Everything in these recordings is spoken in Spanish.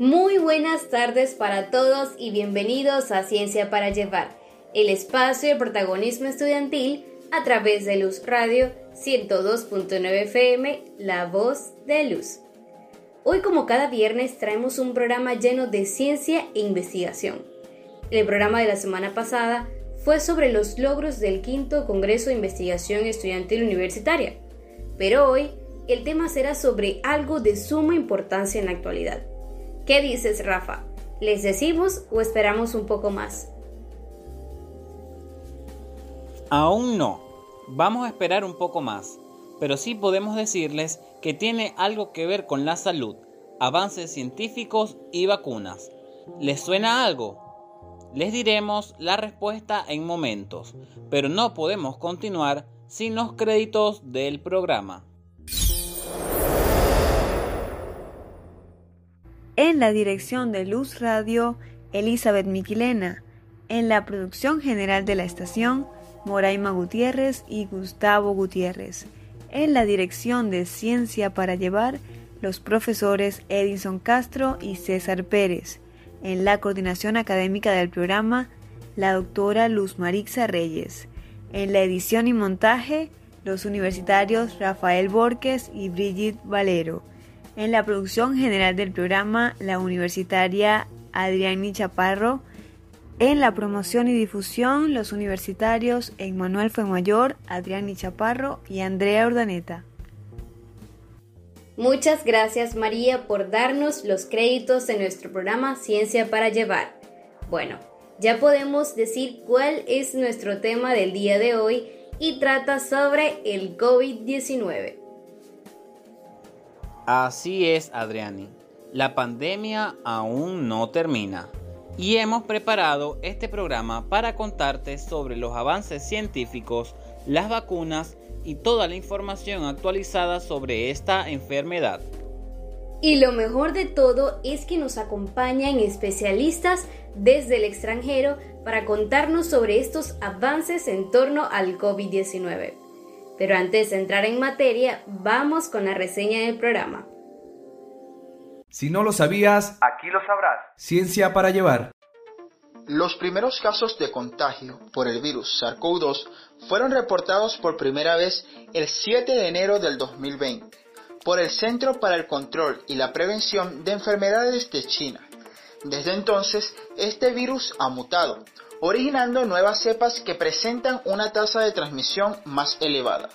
Muy buenas tardes para todos y bienvenidos a Ciencia para Llevar, el espacio de protagonismo estudiantil a través de Luz Radio 102.9 FM, La Voz de Luz. Hoy como cada viernes traemos un programa lleno de ciencia e investigación. El programa de la semana pasada fue sobre los logros del quinto Congreso de Investigación Estudiantil Universitaria, pero hoy el tema será sobre algo de suma importancia en la actualidad ¿Qué dices, Rafa? ¿Les decimos o esperamos un poco más? Aún no. Vamos a esperar un poco más. Pero sí podemos decirles que tiene algo que ver con la salud, avances científicos y vacunas. ¿Les suena algo? Les diremos la respuesta en momentos, pero no podemos continuar sin los créditos del programa. En la dirección de Luz Radio, Elizabeth Miquilena. En la producción general de la estación, Moraima Gutiérrez y Gustavo Gutiérrez. En la dirección de Ciencia para Llevar, los profesores Edison Castro y César Pérez. En la coordinación académica del programa, la doctora Luz Marixa Reyes. En la edición y montaje, los universitarios Rafael Borges y Brigitte Valero. En la producción general del programa, la universitaria Adriani Chaparro. En la promoción y difusión, los universitarios Emmanuel Fuemayor, Adriani Chaparro y Andrea Ordaneta. Muchas gracias María por darnos los créditos de nuestro programa Ciencia para Llevar. Bueno, ya podemos decir cuál es nuestro tema del día de hoy y trata sobre el COVID-19. Así es, Adriani. La pandemia aún no termina. Y hemos preparado este programa para contarte sobre los avances científicos, las vacunas y toda la información actualizada sobre esta enfermedad. Y lo mejor de todo es que nos acompañan especialistas desde el extranjero para contarnos sobre estos avances en torno al COVID-19. Pero antes de entrar en materia, vamos con la reseña del programa. Si no lo sabías, aquí lo sabrás. Ciencia para llevar. Los primeros casos de contagio por el virus SARS-CoV-2 fueron reportados por primera vez el 7 de enero del 2020 por el Centro para el Control y la Prevención de Enfermedades de China. Desde entonces, este virus ha mutado, originando nuevas cepas que presentan una tasa de transmisión más elevada.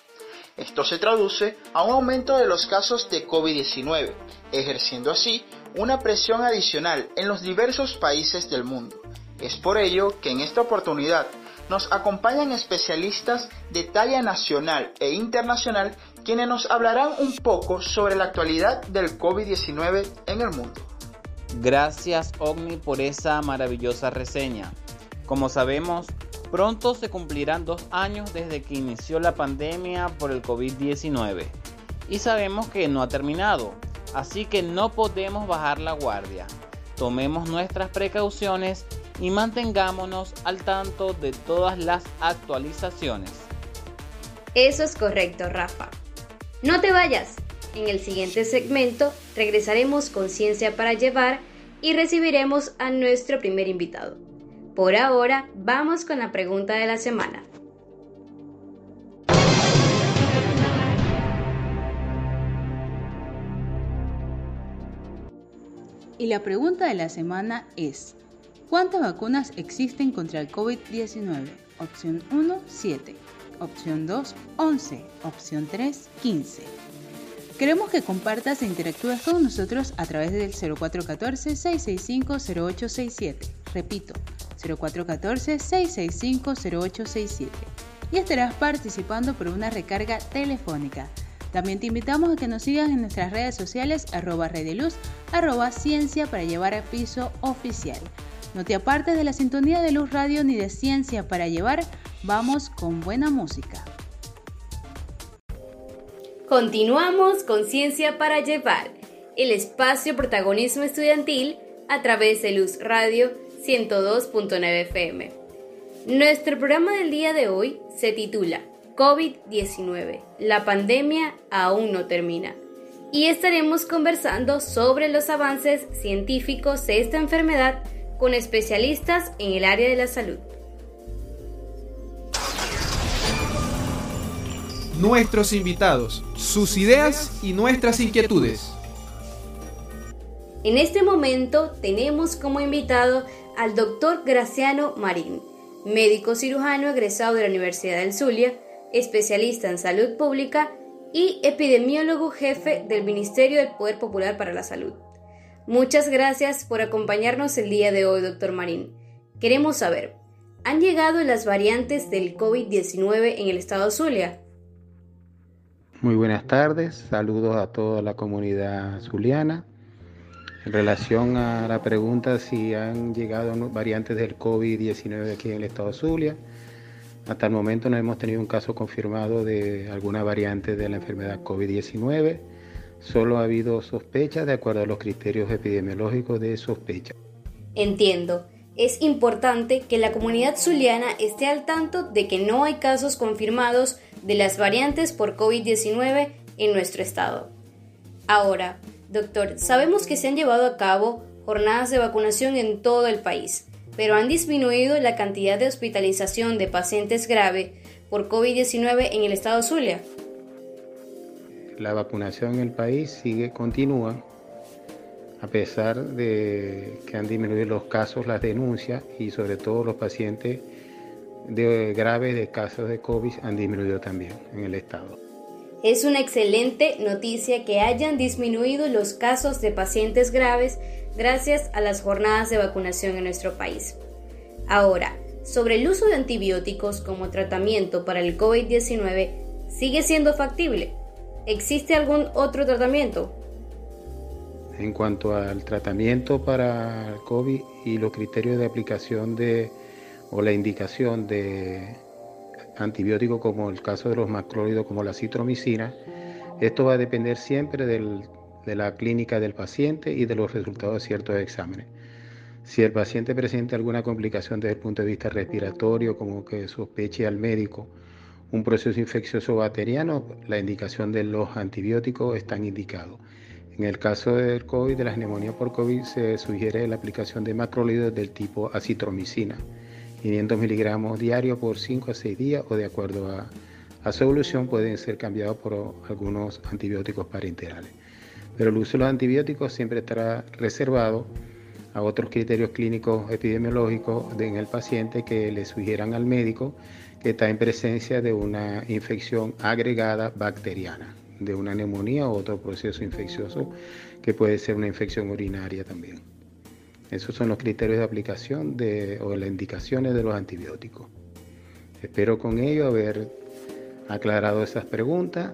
Esto se traduce a un aumento de los casos de COVID-19, ejerciendo así una presión adicional en los diversos países del mundo. Es por ello que en esta oportunidad nos acompañan especialistas de talla nacional e internacional quienes nos hablarán un poco sobre la actualidad del COVID-19 en el mundo. Gracias Omni por esa maravillosa reseña. Como sabemos, pronto se cumplirán dos años desde que inició la pandemia por el COVID-19 y sabemos que no ha terminado, así que no podemos bajar la guardia. Tomemos nuestras precauciones y mantengámonos al tanto de todas las actualizaciones. Eso es correcto, Rafa. No te vayas. En el siguiente segmento regresaremos con Ciencia para Llevar y recibiremos a nuestro primer invitado. Por ahora, vamos con la pregunta de la semana. Y la pregunta de la semana es, ¿cuántas vacunas existen contra el COVID-19? Opción 1, 7. Opción 2, 11. Opción 3, 15. Queremos que compartas e interactúes con nosotros a través del 0414-665-0867. Repito, 0414-665-0867 y estarás participando por una recarga telefónica. También te invitamos a que nos sigas en nuestras redes sociales arroba luz, arroba ciencia para llevar a piso oficial. No te apartes de la sintonía de Luz Radio ni de Ciencia para llevar, vamos con buena música. Continuamos con Ciencia para llevar, el espacio protagonismo estudiantil a través de Luz Radio 102.9 FM. Nuestro programa del día de hoy se titula COVID-19. La pandemia aún no termina. y estaremos conversando sobre los avances científicos de esta enfermedad con especialistas en el área de la salud. Nuestros invitados, sus ideas y nuestras inquietudes. En este momento tenemos como invitado al doctor Graciano Marín, médico cirujano egresado de la Universidad del Zulia, especialista en salud pública y epidemiólogo jefe del Ministerio del Poder Popular para la Salud. Muchas gracias por acompañarnos el día de hoy, doctor Marín. Queremos saber, ¿han llegado las variantes del COVID-19 en el estado Zulia? Muy buenas tardes, saludos a toda la comunidad zuliana. En relación a la pregunta si han llegado variantes del COVID-19 aquí en el estado Zulia, hasta el momento no hemos tenido un caso confirmado de alguna variante de la enfermedad COVID-19. Solo ha habido sospechas de acuerdo a los criterios epidemiológicos de sospecha. Entiendo. Es importante que la comunidad zuliana esté al tanto de que no hay casos confirmados de las variantes por COVID-19 en nuestro estado. Ahora, doctor, sabemos que se han llevado a cabo jornadas de vacunación en todo el país pero han disminuido la cantidad de hospitalización de pacientes graves por COVID-19 en el estado Zulia. La vacunación en el país sigue, continúa, a pesar de que han disminuido los casos, las denuncias y sobre todo los pacientes de, graves de casos de COVID han disminuido también en el estado. Es una excelente noticia que hayan disminuido los casos de pacientes graves gracias a las jornadas de vacunación en nuestro país. Ahora, sobre el uso de antibióticos como tratamiento para el COVID-19, ¿sigue siendo factible? ¿Existe algún otro tratamiento? En cuanto al tratamiento para el COVID y los criterios de aplicación de o la indicación de antibióticos como el caso de los macrólidos como la citromicina, esto va a depender siempre del de la clínica del paciente y de los resultados de ciertos exámenes. Si el paciente presenta alguna complicación desde el punto de vista respiratorio, como que sospeche al médico un proceso infeccioso bacteriano, la indicación de los antibióticos están indicados. En el caso del COVID, de las neumonías por COVID, se sugiere la aplicación de macrólidos del tipo acitromicina, 500 miligramos diarios por 5 a 6 días o de acuerdo a, su evolución pueden ser cambiados por algunos antibióticos parenterales pero el uso de los antibióticos siempre estará reservado a otros criterios clínicos epidemiológicos en el paciente que le sugieran al médico que está en presencia de una infección agregada bacteriana, de una neumonía o otro proceso infeccioso que puede ser una infección urinaria también. Esos son los criterios de aplicación de, o las indicaciones de los antibióticos. Espero con ello haber aclarado esas preguntas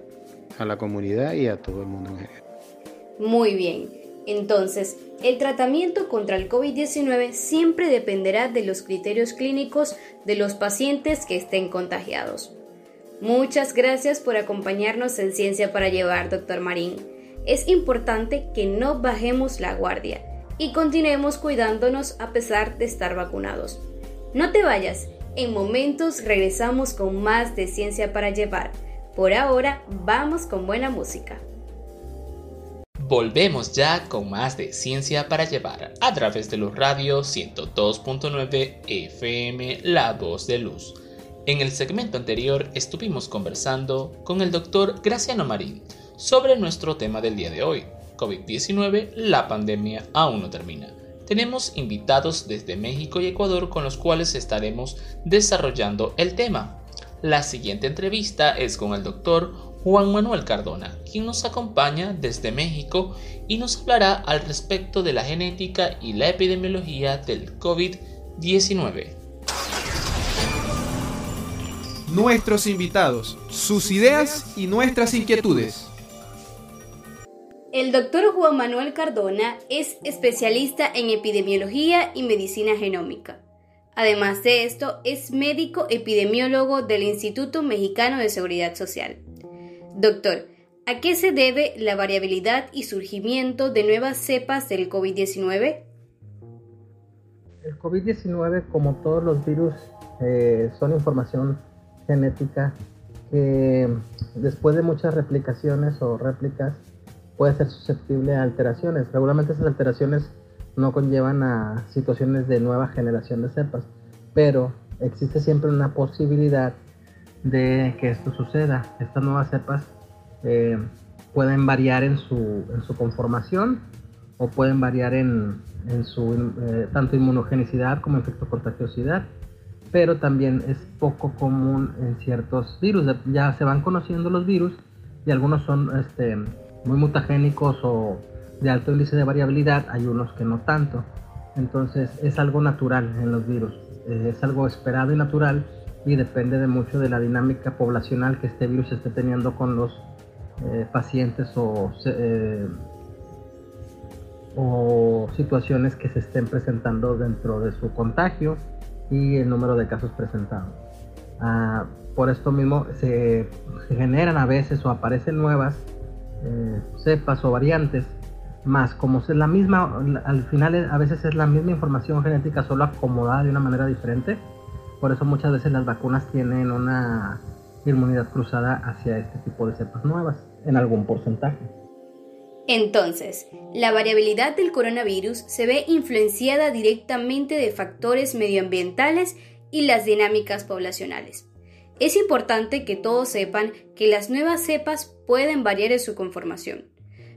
a la comunidad y a todo el mundo en general. Muy bien. Entonces, el tratamiento contra el COVID-19 siempre dependerá de los criterios clínicos de los pacientes que estén contagiados. Muchas gracias por acompañarnos en Ciencia para Llevar, doctor Marín. Es importante que no bajemos la guardia y continuemos cuidándonos a pesar de estar vacunados. No te vayas, en momentos regresamos con más de Ciencia para Llevar. Por ahora, vamos con buena música. Volvemos ya con más de Ciencia para Llevar a través de los radios 102.9 FM La Voz de Luz. En el segmento anterior estuvimos conversando con el doctor Graciano Marín sobre nuestro tema del día de hoy, COVID-19, la pandemia aún no termina. Tenemos invitados desde México y Ecuador con los cuales estaremos desarrollando el tema. La siguiente entrevista es con el doctor Juan Manuel Cardona, quien nos acompaña desde México y nos hablará al respecto de la genética y la epidemiología del COVID-19. Nuestros invitados, sus ideas y nuestras inquietudes. El doctor Juan Manuel Cardona es especialista en epidemiología y medicina genómica. Además de esto, es médico epidemiólogo del Instituto Mexicano de Seguridad Social. Doctor, ¿a qué se debe la variabilidad y surgimiento de nuevas cepas del COVID-19? El COVID-19, como todos los virus, eh, son información genética que después de muchas replicaciones o réplicas puede ser susceptible a alteraciones. Regularmente esas alteraciones no conllevan a situaciones de nueva generación de cepas, pero existe siempre una posibilidad de que esto suceda. Estas nuevas cepas eh, pueden variar en su, en su conformación o pueden variar en, en su eh, tanto inmunogenicidad como efecto contagiosidad, pero también es poco común en ciertos virus. Ya se van conociendo los virus y algunos son este, muy mutagénicos o de alto índice de variabilidad, hay unos que no tanto. Entonces es algo natural en los virus, eh, es algo esperado y natural y depende de mucho de la dinámica poblacional que este virus esté teniendo con los eh, pacientes o, eh, o situaciones que se estén presentando dentro de su contagio y el número de casos presentados. Ah, por esto mismo se, generan a veces o aparecen nuevas cepas o variantes más como es la misma, al final a veces es la misma información genética solo acomodada de una manera diferente. Por eso muchas veces las vacunas tienen una inmunidad cruzada hacia este tipo de cepas nuevas, en algún porcentaje. Entonces, la variabilidad del coronavirus se ve influenciada directamente de factores medioambientales y las dinámicas poblacionales. Es importante que todos sepan que las nuevas cepas pueden variar en su conformación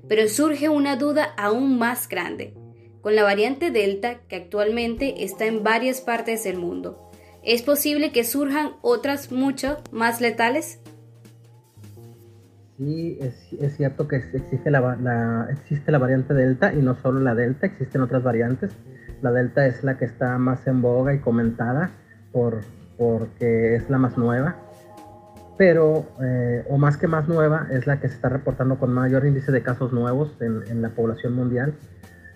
pero surge una duda aún más grande. Con la variante Delta, que actualmente está en varias partes del mundo, ¿es posible que surjan otras mucho más letales? Sí, es, cierto que existe la, existe la variante Delta y no solo la Delta, existen otras variantes. La Delta es la que está más en boga y comentada por, porque es la más nueva pero, eh, o más que más nueva, es la que se está reportando con mayor índice de casos nuevos en, la población mundial.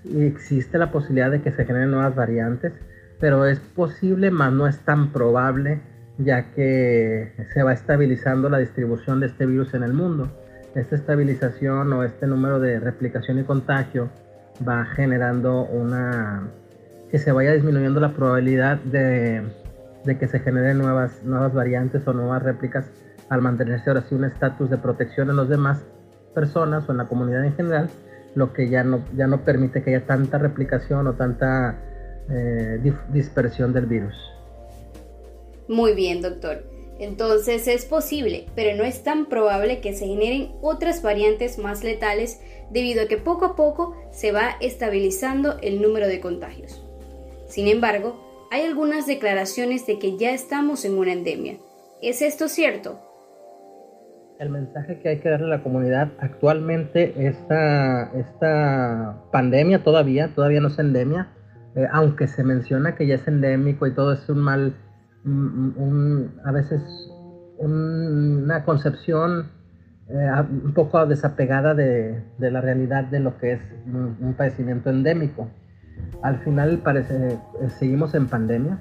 Y existe la posibilidad de que se generen nuevas variantes, pero es posible, más no es tan probable, ya que se va estabilizando la distribución de este virus en el mundo. Esta estabilización o este número de replicación y contagio va generando una que se vaya disminuyendo la probabilidad de, de que se generen nuevas, nuevas variantes o nuevas réplicas al mantenerse ahora sí un estatus de protección en las demás personas o en la comunidad en general, lo que ya no, ya no permite que haya tanta replicación o tanta eh, dispersión del virus. Muy bien, doctor. Entonces es posible, pero no es tan probable que se generen otras variantes más letales debido a que poco a poco se va estabilizando el número de contagios. Sin embargo, hay algunas declaraciones de que ya estamos en una endemia. ¿Es esto cierto? el mensaje que hay que darle a la comunidad actualmente esta, esta pandemia todavía, todavía no es endemia, eh, aunque se menciona que ya es endémico y todo es un mal, a veces una concepción eh, un poco desapegada de, la realidad de lo que es un, padecimiento endémico. Al final parece, eh, seguimos en pandemia,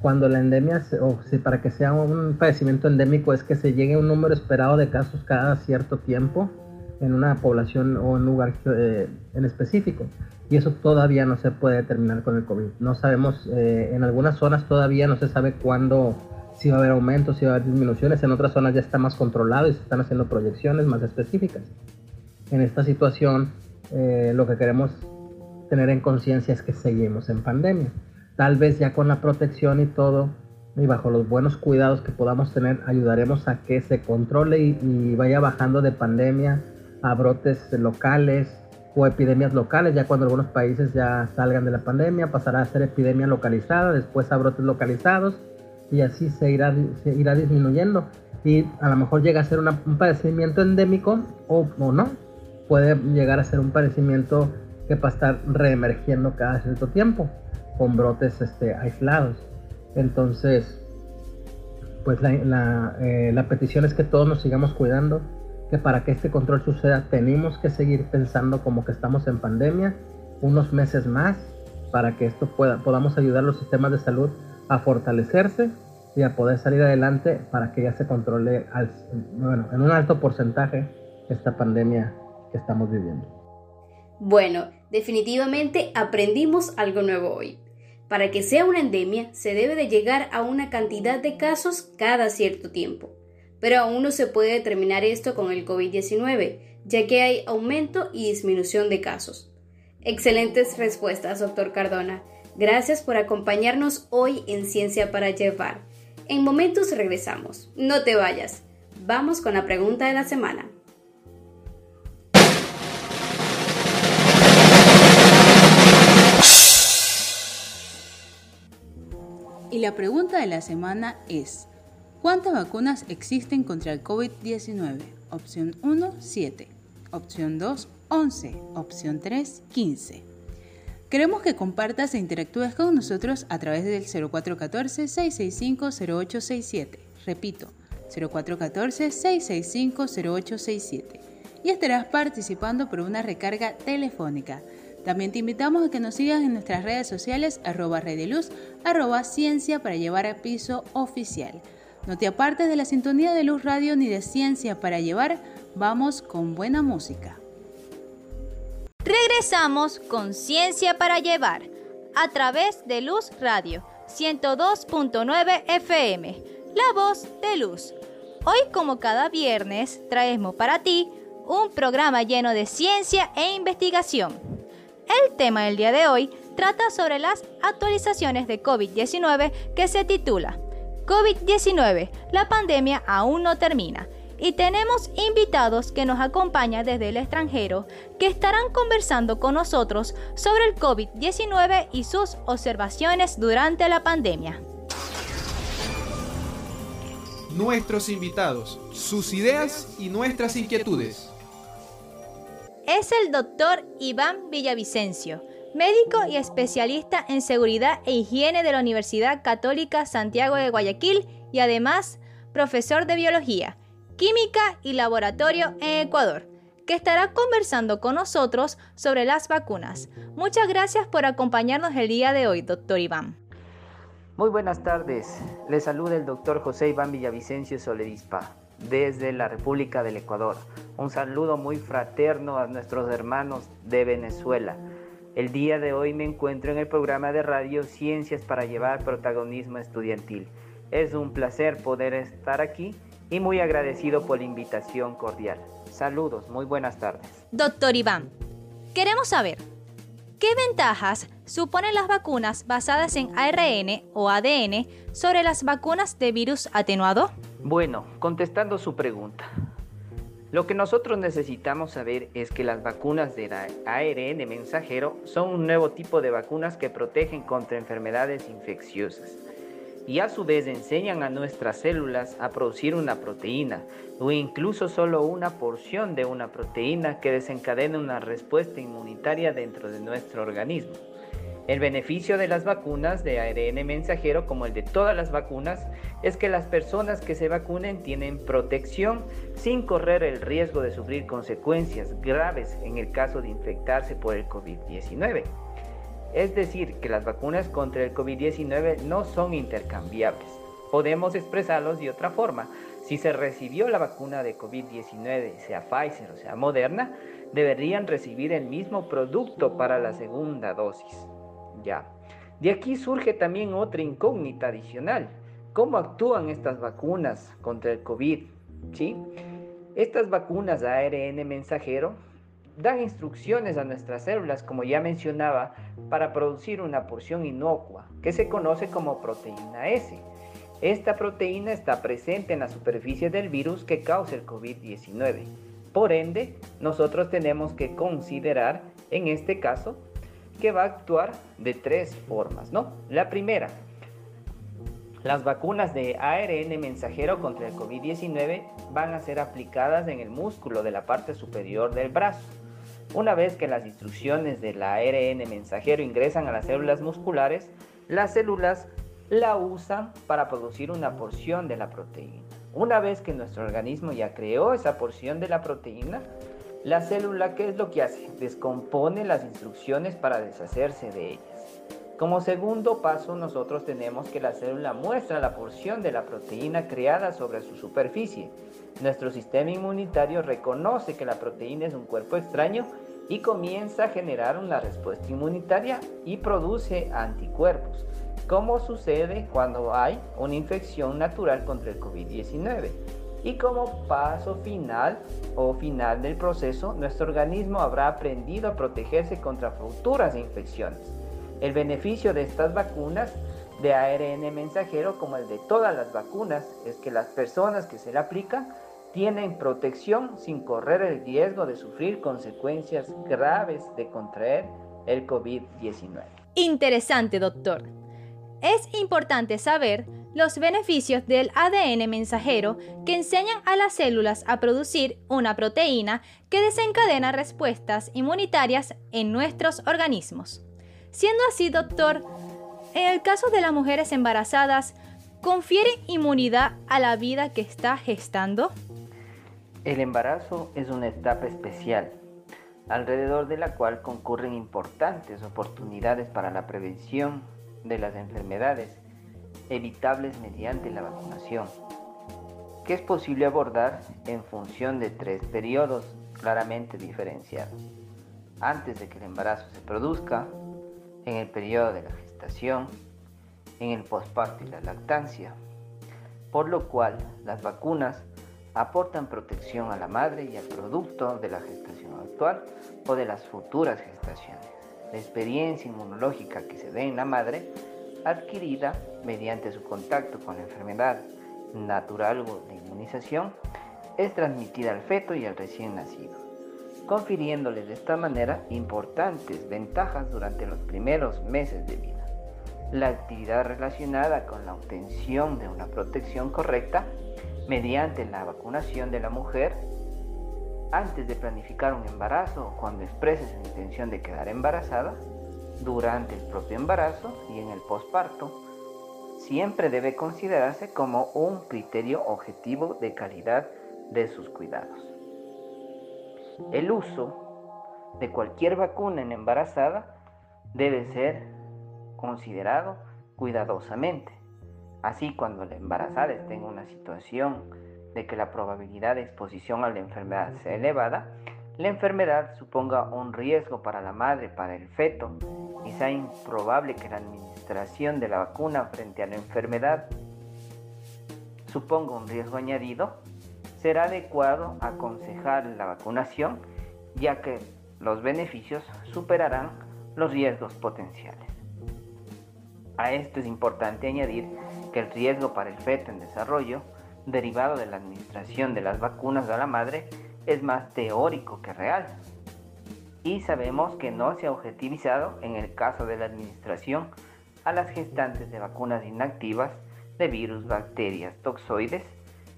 cuando la endemia, o si para que sea un padecimiento endémico, es que se llegue a un número esperado de casos cada cierto tiempo en una población o un lugar eh, en específico. Y eso todavía no se puede determinar con el COVID. No sabemos, eh, en algunas zonas todavía no se sabe cuándo, si va a haber aumentos, si va a haber disminuciones. En otras zonas ya está más controlado y se están haciendo proyecciones más específicas. En esta situación, lo que queremos tener en conciencia es que seguimos en pandemia. Tal vez ya con la protección y todo, y bajo los buenos cuidados que podamos tener, ayudaremos a que se controle y, vaya bajando de pandemia a brotes locales o epidemias locales, ya cuando algunos países ya salgan de la pandemia, pasará a ser epidemia localizada, después a brotes localizados y así se irá, irá disminuyendo. Y a lo mejor llega a ser un padecimiento endémico o, o, no, puede llegar a ser un padecimiento que va a estar reemergiendo cada cierto tiempo con brotes este, aislados. Entonces, pues la, eh, la, petición es que todos nos sigamos cuidando, que para que este control suceda tenemos que seguir pensando como que estamos en pandemia unos meses más para que esto pueda, podamos ayudar a los sistemas de salud a fortalecerse y a poder salir adelante para que ya se controle al, bueno, en un alto porcentaje esta pandemia que estamos viviendo. Bueno, definitivamente aprendimos algo nuevo hoy. Para que sea una endemia, se debe de llegar a una cantidad de casos cada cierto tiempo. Pero aún no se puede determinar esto con el COVID-19, ya que hay aumento y disminución de casos. Excelentes respuestas, doctor Cardona. Gracias por acompañarnos hoy en Ciencia para Llevar. En momentos regresamos. No te vayas. Vamos con la pregunta de la semana. Y la pregunta de la semana es, ¿cuántas vacunas existen contra el COVID-19? Opción 1, 7. Opción 2, 11. Opción 3, 15. Queremos que compartas e interactúes con nosotros a través del 0414-665-0867. Repito, 0414-665-0867. Y estarás participando por una recarga telefónica. También te invitamos a que nos sigas en nuestras redes sociales arroba luz, arroba ciencia para llevar a piso oficial. No te apartes de la sintonía de Luz Radio ni de Ciencia para llevar. Vamos con buena música. Regresamos con Ciencia para Llevar a través de Luz Radio 102.9 FM, la voz de Luz. Hoy como cada viernes traemos para ti un programa lleno de ciencia e investigación. El tema del día de hoy trata sobre las actualizaciones de COVID-19 que se titula COVID-19, la pandemia aún no termina y tenemos invitados que nos acompañan desde el extranjero que estarán conversando con nosotros sobre el COVID-19 y sus observaciones durante la pandemia. Nuestros invitados, sus ideas y nuestras inquietudes. Es el doctor Iván Villavicencio, médico y especialista en seguridad e higiene de la Universidad Católica Santiago de Guayaquil y además profesor de biología Química y Laboratorio en Ecuador, que estará conversando con nosotros sobre las vacunas. Muchas gracias por acompañarnos el día de hoy, doctor Iván. Muy buenas tardes. Le saluda el doctor José Iván Villavicencio Soledispa, desde la República del Ecuador. Un saludo muy fraterno a nuestros hermanos de Venezuela. El día de hoy me encuentro en el programa de radio Ciencias para llevar protagonismo estudiantil. Es un placer poder estar aquí y muy agradecido por la invitación cordial. Saludos, muy buenas tardes. Doctor Iván, queremos saber, ¿qué ventajas suponen las vacunas basadas en ARN o ADN sobre las vacunas de virus atenuado? Bueno, contestando su pregunta. Lo que nosotros necesitamos saber es que las vacunas de ARN mensajero son un nuevo tipo de vacunas que protegen contra enfermedades infecciosas y a su vez enseñan a nuestras células a producir una proteína o incluso solo una porción de una proteína que desencadena una respuesta inmunitaria dentro de nuestro organismo. El beneficio de las vacunas de ARN mensajero, como el de todas las vacunas, es que las personas que se vacunen tienen protección sin correr el riesgo de sufrir consecuencias graves en el caso de infectarse por el COVID-19. Es decir, que las vacunas contra el COVID-19 no son intercambiables. Podemos expresarlos de otra forma. Si se recibió la vacuna de COVID-19, sea Pfizer o sea Moderna, deberían recibir el mismo producto para la segunda dosis. Ya. De aquí surge también otra incógnita adicional. ¿Cómo actúan estas vacunas contra el COVID? ¿Sí? Estas vacunas ARN mensajero dan instrucciones a nuestras células, como ya mencionaba, para producir una porción inocua, que se conoce como proteína S. Esta proteína está presente en la superficie del virus que causa el COVID-19. Por ende, nosotros tenemos que considerar, en este caso, que va a actuar de tres formas, ¿no? La primera, las vacunas de ARN mensajero contra el COVID-19 van a ser aplicadas en el músculo de la parte superior del brazo. Una vez que las instrucciones del ARN mensajero ingresan a las células musculares, las células la usan para producir una porción de la proteína. Una vez que nuestro organismo ya creó esa porción de la proteína, la célula, ¿qué es lo que hace? Descompone las instrucciones para deshacerse de ellas. Como segundo paso, nosotros tenemos que la célula muestra la porción de la proteína creada sobre su superficie nuestro sistema inmunitario reconoce que la proteína es un cuerpo extraño y comienza a generar una respuesta inmunitaria y produce anticuerpos, como sucede cuando hay una infección natural contra el COVID-19. Y como paso final o final del proceso, nuestro organismo habrá aprendido a protegerse contra futuras infecciones. El beneficio de estas vacunas de ARN mensajero, como el de todas las vacunas, es que las personas que se le aplican tienen protección sin correr el riesgo de sufrir consecuencias graves de contraer el COVID-19. Interesante, doctor. Es importante saber los beneficios del ADN mensajero que enseñan a las células a producir una proteína que desencadena respuestas inmunitarias en nuestros organismos. Siendo así, doctor, en el caso de las mujeres embarazadas, ¿confiere inmunidad a la vida que está gestando? El embarazo es una etapa especial, alrededor de la cual concurren importantes oportunidades para la prevención de las enfermedades evitables mediante la vacunación, que es posible abordar en función de tres periodos claramente diferenciados. Antes de que el embarazo se produzca, en el periodo de la gestación, en el posparto y la lactancia, por lo cual las vacunas aportan protección a la madre y al producto de la gestación actual o de las futuras gestaciones. La experiencia inmunológica que se dé en la madre, adquirida mediante su contacto con la enfermedad natural o de inmunización, es transmitida al feto y al recién nacido, confiriéndole de esta manera importantes ventajas durante los primeros meses de vida. La actividad relacionada con la obtención de una protección correcta mediante la vacunación de la mujer antes de planificar un embarazo cuando exprese su intención de quedar embarazada, durante el propio embarazo y en el posparto, siempre debe considerarse como un criterio objetivo de calidad de sus cuidados. El uso de cualquier vacuna en embarazada debe ser considerado cuidadosamente Así, cuando la embarazada esté en una situación de que la probabilidad de exposición a la enfermedad sea elevada, la enfermedad suponga un riesgo para la madre, para el feto, y sea improbable que la administración de la vacuna frente a la enfermedad suponga un riesgo añadido, será adecuado aconsejar la vacunación, ya que los beneficios superarán los riesgos potenciales. A esto es importante añadir que el riesgo para el feto en desarrollo, derivado de la administración de las vacunas a la madre, es más teórico que real. Y sabemos que no se ha objetivizado en el caso de la administración a las gestantes de vacunas inactivas de virus, bacterias, toxoides.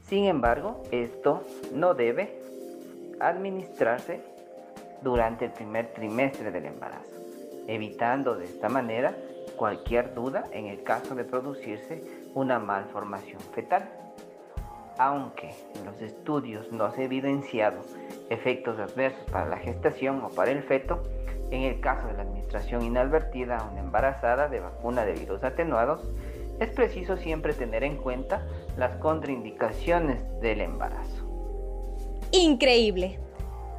Sin embargo, esto no debe administrarse durante el primer trimestre del embarazo, evitando de esta manera cualquier duda en el caso de producirse una malformación fetal. Aunque en los estudios no se ha evidenciado efectos adversos para la gestación o para el feto, en el caso de la administración inadvertida a una embarazada de vacuna de virus atenuados, es preciso siempre tener en cuenta las contraindicaciones del embarazo. Increíble.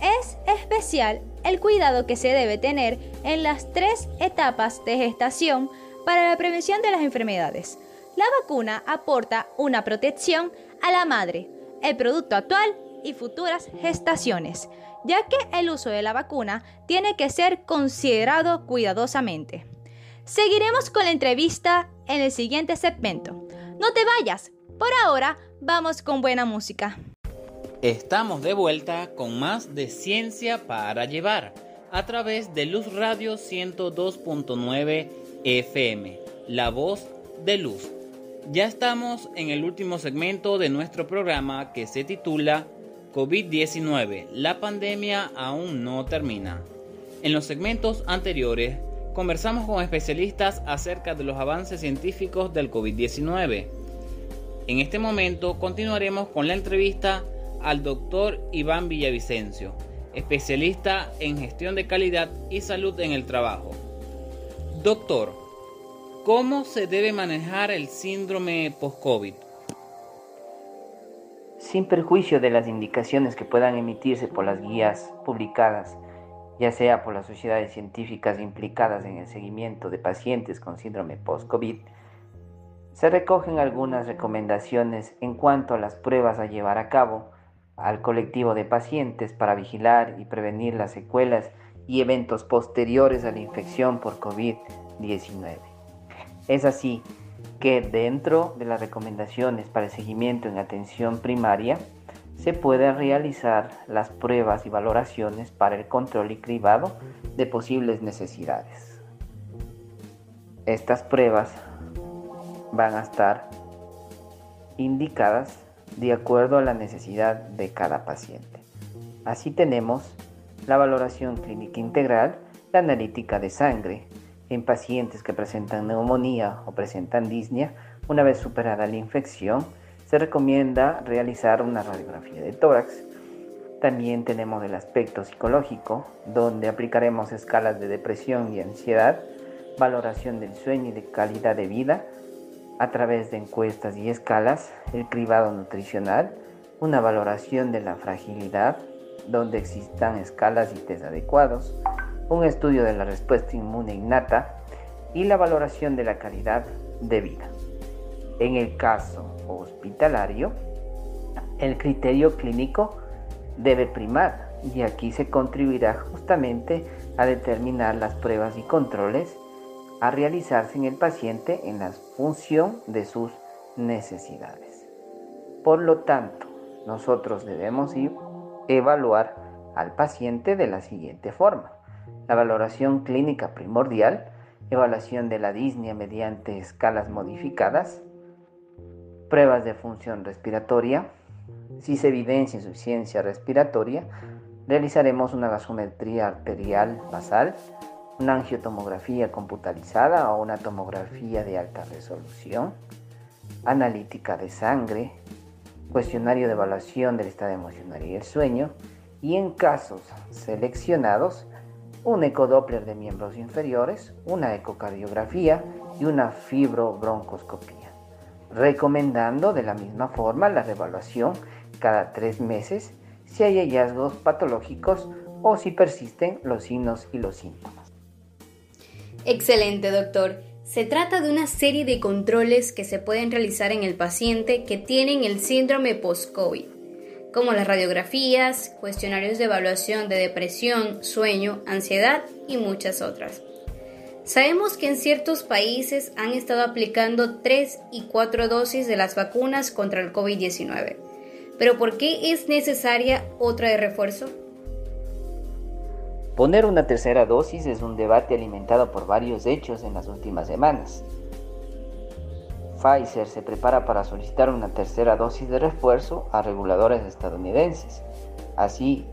Es especial el cuidado que se debe tener en las tres etapas de gestación para la prevención de las enfermedades la vacuna aporta una protección a la madre, el producto actual y futuras gestaciones, ya que el uso de la vacuna tiene que ser considerado cuidadosamente. Seguiremos con la entrevista en el siguiente segmento. No te vayas, por ahora vamos con buena música. Estamos de vuelta con más de Ciencia para Llevar a través de Luz Radio 102.9 FM, la voz de Luz. Ya estamos en el último segmento de nuestro programa que se titula COVID-19, la pandemia aún no termina. En los segmentos anteriores conversamos con especialistas acerca de los avances científicos del COVID-19. En este momento continuaremos con la entrevista al doctor Iván Villavicencio, especialista en gestión de calidad y salud en el trabajo. Doctor, ¿Cómo se debe manejar el síndrome post-COVID? Sin perjuicio de las indicaciones que puedan emitirse por las guías publicadas, ya sea por las sociedades científicas implicadas en el seguimiento de pacientes con síndrome post-COVID, Se recogen algunas recomendaciones en cuanto a las pruebas a llevar a cabo al colectivo de pacientes para vigilar y prevenir las secuelas y eventos posteriores a la infección por COVID-19. Es así que dentro de las recomendaciones para el seguimiento en atención primaria, se pueden realizar las pruebas y valoraciones para el control y cribado de posibles necesidades. Estas pruebas van a estar indicadas de acuerdo a la necesidad de cada paciente. Así tenemos la valoración clínica integral, la analítica de sangre en pacientes que presentan neumonía o presentan disnea. Una vez superada la infección, se recomienda realizar una radiografía de tórax. También tenemos el aspecto psicológico, donde aplicaremos escalas de depresión y ansiedad, valoración del sueño y de calidad de vida, a través de encuestas y escalas, el cribado nutricional, una valoración de la fragilidad, donde existan escalas y test adecuados, un estudio de la respuesta inmune innata y la valoración de la calidad de vida. En el caso hospitalario, el criterio clínico debe primar y aquí se contribuirá justamente a determinar las pruebas y controles a realizarse en el paciente en la función de sus necesidades. Por lo tanto, nosotros debemos evaluar al paciente de la siguiente forma. La valoración clínica primordial, evaluación de la disnea mediante escalas modificadas, pruebas de función respiratoria, si se evidencia insuficiencia respiratoria, realizaremos una gasometría arterial basal, una angiotomografía computarizada o una tomografía de alta resolución, analítica de sangre, cuestionario de evaluación del estado emocional y el sueño, y en casos seleccionados, un ecodoppler de miembros inferiores, una ecocardiografía y una fibrobroncoscopía, recomendando de la misma forma la revaluación cada tres meses si hay hallazgos patológicos o si persisten los signos y los síntomas. Excelente, doctor. Se trata de una serie de controles que se pueden realizar en el paciente que tienen el síndrome post-COVID, como las radiografías, cuestionarios de evaluación de depresión, sueño, ansiedad y muchas otras. Sabemos que en ciertos países han estado aplicando 3 y 4 dosis de las vacunas contra el COVID-19. Pero ¿por qué es necesaria otra de refuerzo? Poner una tercera dosis es un debate alimentado por varios hechos en las últimas semanas. Pfizer se prepara para solicitar una tercera dosis de refuerzo a reguladores estadounidenses. Así,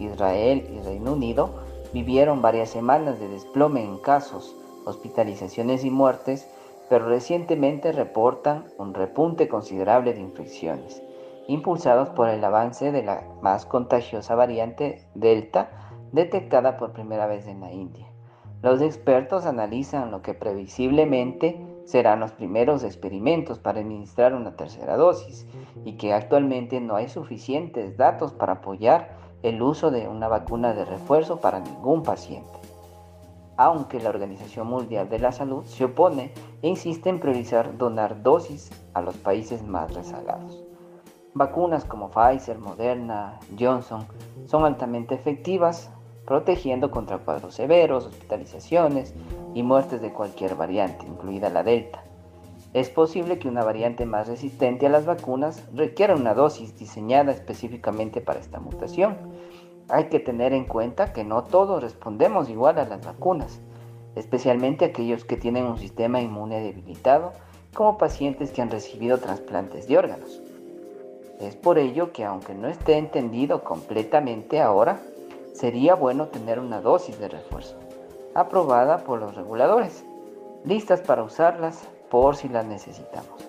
Israel y Reino Unido vivieron varias semanas de desplome en casos, hospitalizaciones y muertes, pero recientemente reportan un repunte considerable de infecciones, impulsados por el avance de la más contagiosa variante Delta detectada por primera vez en la India. Los expertos analizan lo que previsiblemente serán los primeros experimentos para administrar una tercera dosis y que actualmente no hay suficientes datos para apoyar el uso de una vacuna de refuerzo para ningún paciente. Aunque la Organización Mundial de la Salud se opone e insiste en priorizar donar dosis a los países más rezagados. Vacunas como Pfizer, Moderna, Johnson son altamente efectivas protegiendo contra cuadros severos, hospitalizaciones y muertes de cualquier variante, incluida la Delta. Es posible que una variante más resistente a las vacunas requiera una dosis diseñada específicamente para esta mutación. Hay que tener en cuenta que no todos respondemos igual a las vacunas, especialmente aquellos que tienen un sistema inmune debilitado, como pacientes que han recibido trasplantes de órganos. Es por ello que aunque no esté entendido completamente ahora, sería bueno tener una dosis de refuerzo, aprobada por los reguladores, listas para usarlas por si las necesitamos.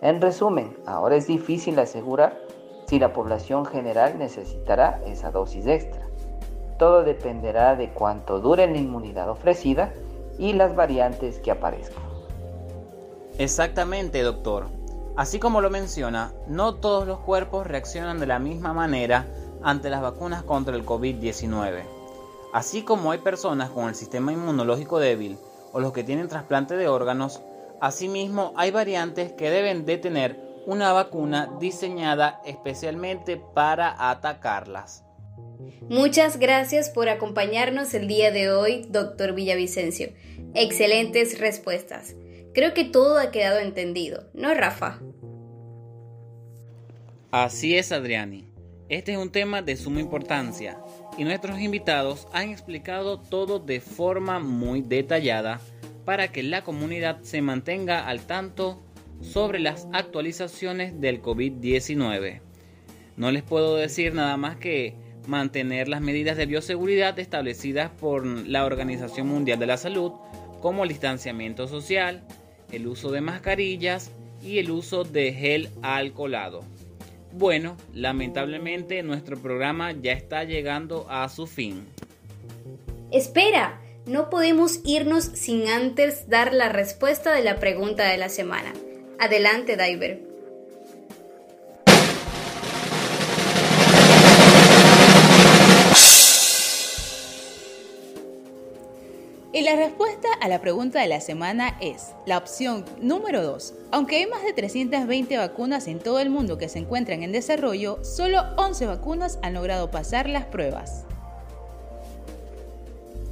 En resumen, ahora es difícil asegurar si la población general necesitará esa dosis extra. Todo dependerá de cuánto dure la inmunidad ofrecida y las variantes que aparezcan. Exactamente, doctor. Así como lo menciona, no todos los cuerpos reaccionan de la misma manera ante las vacunas contra el COVID-19. Así como hay personas con el sistema inmunológico débil o los que tienen trasplante de órganos, Asimismo, hay variantes que deben de tener una vacuna diseñada especialmente para atacarlas. Muchas gracias por acompañarnos el día de hoy, doctor Villavicencio. Excelentes respuestas. Creo que todo ha quedado entendido, ¿no, Rafa? Así es, Adriani. Este es un tema de suma importancia y nuestros invitados han explicado todo de forma muy detallada para que la comunidad se mantenga al tanto sobre las actualizaciones del COVID-19. No les puedo decir nada más que mantener las medidas de bioseguridad establecidas por la Organización Mundial de la Salud, como el distanciamiento social, el uso de mascarillas y el uso de gel alcoholado. Bueno, lamentablemente nuestro programa ya está llegando a su fin. Espera, no podemos irnos sin antes dar la respuesta de la pregunta de la semana. Adelante, Diver. Y la respuesta a la pregunta de la semana es la opción número 2. Aunque hay más de 320 vacunas en todo el mundo que se encuentran en desarrollo, solo 11 vacunas han logrado pasar las pruebas.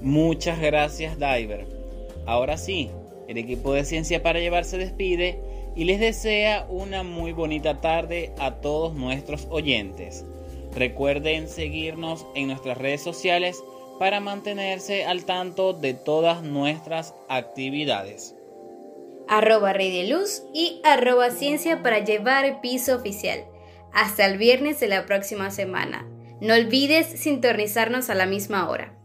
Muchas gracias, Diver. Ahora sí, el equipo de Ciencia para Llevar se despide y les desea una muy bonita tarde a todos nuestros oyentes. Recuerden seguirnos en nuestras redes sociales para mantenerse al tanto de todas nuestras actividades. Arroba Rey de Luz y arroba Ciencia para llevar piso oficial. Hasta el viernes de la próxima semana. No olvides sintonizarnos a la misma hora.